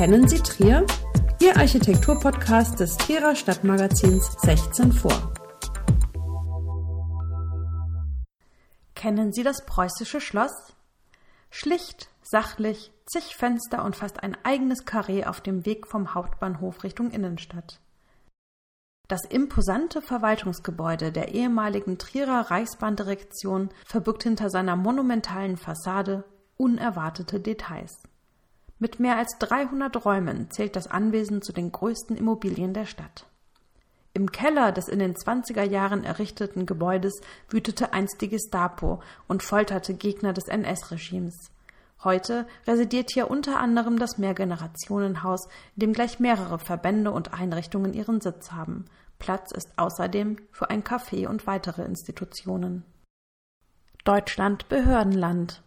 Kennen Sie Trier? Ihr Architekturpodcast des Trierer Stadtmagazins 16 vor. Kennen Sie das preußische Schloss? Schlicht, sachlich, zig Fenster und fast ein eigenes Karree auf dem Weg vom Hauptbahnhof Richtung Innenstadt. Das imposante Verwaltungsgebäude der ehemaligen Trierer Reichsbahndirektion verbirgt hinter seiner monumentalen Fassade unerwartete Details. Mit mehr als 300 Räumen zählt das Anwesen zu den größten Immobilien der Stadt. Im Keller des in den 20er Jahren errichteten Gebäudes wütete einst die Gestapo und folterte Gegner des NS-Regimes. Heute residiert hier unter anderem das Mehrgenerationenhaus, in dem gleich mehrere Verbände und Einrichtungen ihren Sitz haben. Platz ist außerdem für ein Café und weitere Institutionen. Deutschland Behördenland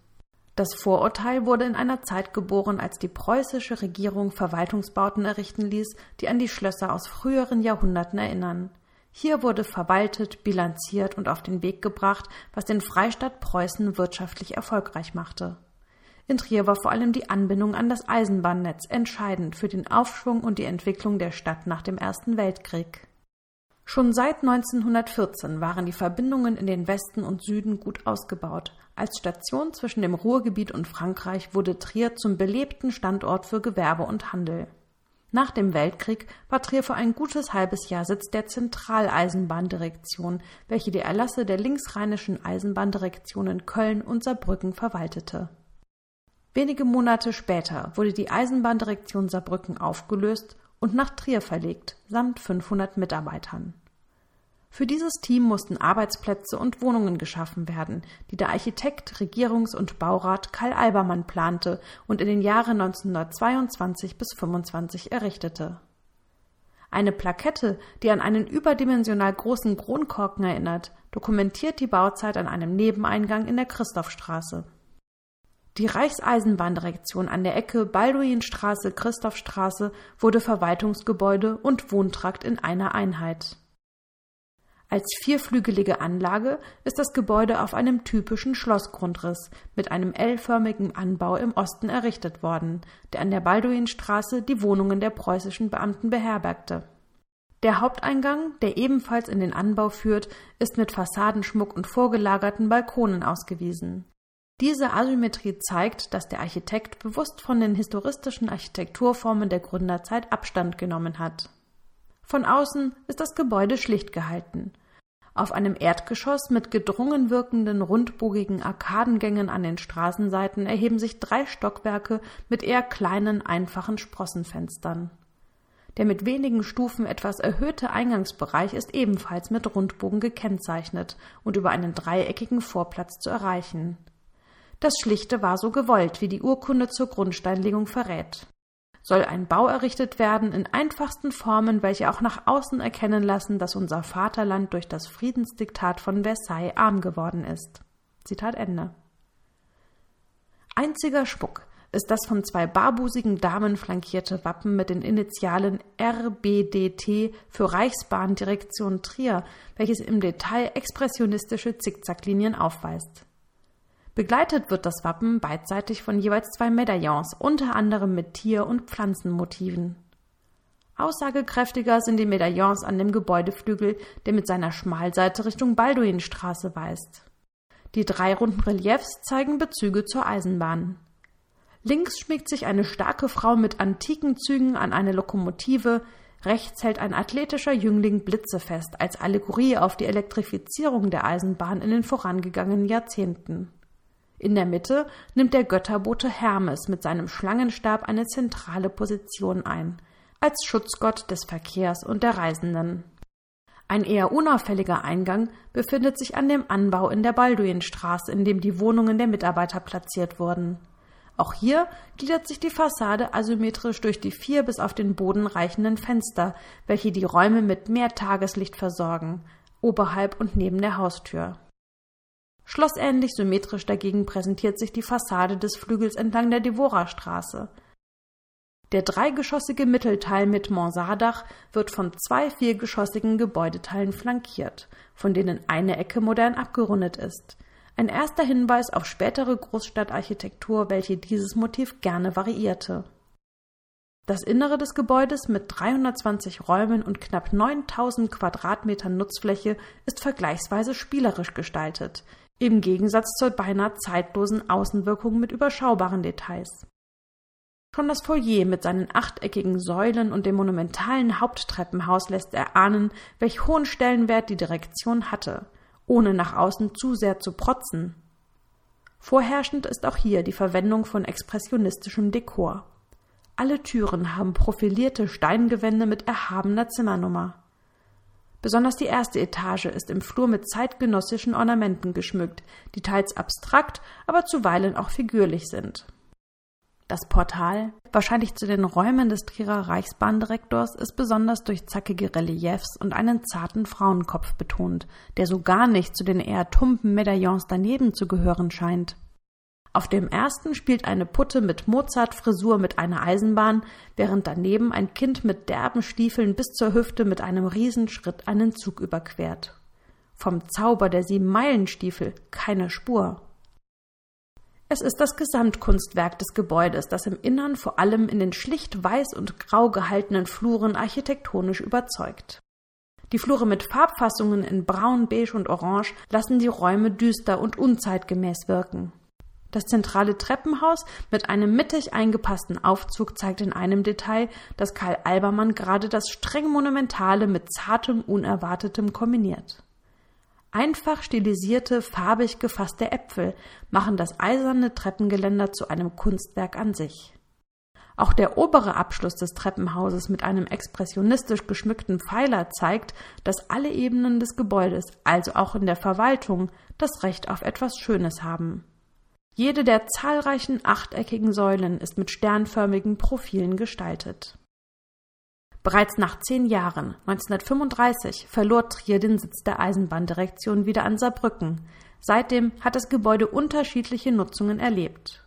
das Vorurteil wurde in einer Zeit geboren, als die preußische Regierung Verwaltungsbauten errichten ließ, die an die Schlösser aus früheren Jahrhunderten erinnern. Hier wurde verwaltet, bilanziert und auf den Weg gebracht, was den Freistaat Preußen wirtschaftlich erfolgreich machte. In Trier war vor allem die Anbindung an das Eisenbahnnetz entscheidend für den Aufschwung und die Entwicklung der Stadt nach dem Ersten Weltkrieg. Schon seit 1914 waren die Verbindungen in den Westen und Süden gut ausgebaut. Als Station zwischen dem Ruhrgebiet und Frankreich wurde Trier zum belebten Standort für Gewerbe und Handel. Nach dem Weltkrieg war Trier für ein gutes halbes Jahr Sitz der Zentraleisenbahndirektion, welche die Erlasse der linksrheinischen Eisenbahndirektionen Köln und Saarbrücken verwaltete. Wenige Monate später wurde die Eisenbahndirektion Saarbrücken aufgelöst und nach Trier verlegt, samt 500 Mitarbeitern. Für dieses Team mussten Arbeitsplätze und Wohnungen geschaffen werden, die der Architekt, Regierungs- und Baurat Karl Albermann plante und in den Jahren 1922 bis 25 errichtete. Eine Plakette, die an einen überdimensional großen Kronkorken erinnert, dokumentiert die Bauzeit an einem Nebeneingang in der Christophstraße. Die Reichseisenbahndirektion an der Ecke Balduinstraße-Christophstraße wurde Verwaltungsgebäude und Wohntrakt in einer Einheit. Als vierflügelige Anlage ist das Gebäude auf einem typischen Schlossgrundriss mit einem L-förmigen Anbau im Osten errichtet worden, der an der Balduinstraße die Wohnungen der preußischen Beamten beherbergte. Der Haupteingang, der ebenfalls in den Anbau führt, ist mit Fassadenschmuck und vorgelagerten Balkonen ausgewiesen. Diese Asymmetrie zeigt, dass der Architekt bewusst von den historistischen Architekturformen der Gründerzeit Abstand genommen hat. Von außen ist das Gebäude schlicht gehalten. Auf einem Erdgeschoss mit gedrungen wirkenden rundbogigen Arkadengängen an den Straßenseiten erheben sich drei Stockwerke mit eher kleinen, einfachen Sprossenfenstern. Der mit wenigen Stufen etwas erhöhte Eingangsbereich ist ebenfalls mit Rundbogen gekennzeichnet und über einen dreieckigen Vorplatz zu erreichen. Das Schlichte war so gewollt, wie die Urkunde zur Grundsteinlegung verrät. Soll ein Bau errichtet werden in einfachsten Formen, welche auch nach außen erkennen lassen, dass unser Vaterland durch das Friedensdiktat von Versailles arm geworden ist. Zitat Ende. Einziger Spuck ist das von zwei barbusigen Damen flankierte Wappen mit den Initialen RBDT für Reichsbahndirektion Trier, welches im Detail expressionistische Zickzacklinien aufweist. Begleitet wird das Wappen beidseitig von jeweils zwei Medaillons, unter anderem mit Tier- und Pflanzenmotiven. Aussagekräftiger sind die Medaillons an dem Gebäudeflügel, der mit seiner Schmalseite Richtung Balduinstraße weist. Die drei runden Reliefs zeigen Bezüge zur Eisenbahn. Links schmiegt sich eine starke Frau mit antiken Zügen an eine Lokomotive, rechts hält ein athletischer Jüngling Blitze fest als Allegorie auf die Elektrifizierung der Eisenbahn in den vorangegangenen Jahrzehnten. In der Mitte nimmt der Götterbote Hermes mit seinem Schlangenstab eine zentrale Position ein, als Schutzgott des Verkehrs und der Reisenden. Ein eher unauffälliger Eingang befindet sich an dem Anbau in der Balduinstraße, in dem die Wohnungen der Mitarbeiter platziert wurden. Auch hier gliedert sich die Fassade asymmetrisch durch die vier bis auf den Boden reichenden Fenster, welche die Räume mit mehr Tageslicht versorgen, oberhalb und neben der Haustür. Schlossähnlich symmetrisch dagegen präsentiert sich die Fassade des Flügels entlang der Devorastraße. Der dreigeschossige Mittelteil mit Mansarddach wird von zwei viergeschossigen Gebäudeteilen flankiert, von denen eine Ecke modern abgerundet ist. Ein erster Hinweis auf spätere Großstadtarchitektur, welche dieses Motiv gerne variierte Das Innere des Gebäudes mit 320 Räumen und knapp 9000 Quadratmetern Nutzfläche ist vergleichsweise spielerisch gestaltet, im Gegensatz zur beinahe zeitlosen Außenwirkung mit überschaubaren Details. Schon das Foyer mit seinen achteckigen Säulen und dem monumentalen Haupttreppenhaus lässt erahnen, welch hohen Stellenwert die Direktion hatte, ohne nach außen zu sehr zu protzen. Vorherrschend ist auch hier die Verwendung von expressionistischem Dekor. Alle Türen haben profilierte Steingewände mit erhabener Zimmernummer. Besonders die erste Etage ist im Flur mit zeitgenössischen Ornamenten geschmückt, die teils abstrakt, aber zuweilen auch figürlich sind. Das Portal, wahrscheinlich zu den Räumen des Trierer Reichsbahndirektors, ist besonders durch zackige Reliefs und einen zarten Frauenkopf betont, der so gar nicht zu den eher tumpen Medaillons daneben zu gehören scheint. Auf dem ersten spielt eine Putte mit Mozart-Frisur mit einer Eisenbahn, während daneben ein Kind mit derben Stiefeln bis zur Hüfte mit einem Riesenschritt einen Zug überquert. Vom Zauber der Sieben-Meilen-Stiefel keine Spur. Es ist das Gesamtkunstwerk des Gebäudes, das im Innern vor allem in den schlicht weiß und grau gehaltenen Fluren architektonisch überzeugt. Die Flure mit Farbfassungen in Braun, Beige und Orange lassen die Räume düster und unzeitgemäß wirken. Das zentrale Treppenhaus mit einem mittig eingepassten Aufzug zeigt in einem Detail, dass Karl Albermann gerade das streng Monumentale mit zartem Unerwartetem kombiniert. Einfach stilisierte, farbig gefasste Äpfel machen das eiserne Treppengeländer zu einem Kunstwerk an sich. Auch der obere Abschluss des Treppenhauses mit einem expressionistisch geschmückten Pfeiler zeigt, dass alle Ebenen des Gebäudes, also auch in der Verwaltung, das Recht auf etwas Schönes haben. Jede der zahlreichen achteckigen Säulen ist mit sternförmigen Profilen gestaltet. Bereits nach zehn Jahren, 1935, verlor Trier den Sitz der Eisenbahndirektion wieder an Saarbrücken. Seitdem hat das Gebäude unterschiedliche Nutzungen erlebt.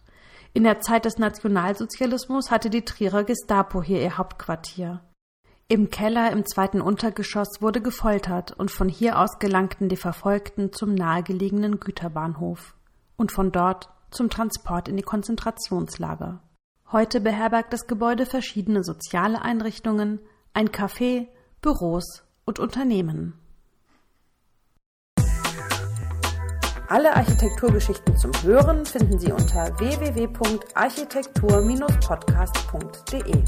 In der Zeit des Nationalsozialismus hatte die Trierer Gestapo hier ihr Hauptquartier. Im Keller im zweiten Untergeschoss wurde gefoltert und von hier aus gelangten die Verfolgten zum nahegelegenen Güterbahnhof. Und von dort zum Transport in die Konzentrationslager. Heute beherbergt das Gebäude verschiedene soziale Einrichtungen, ein Café, Büros und Unternehmen. Alle Architekturgeschichten zum Hören finden Sie unter www.architektur-podcast.de.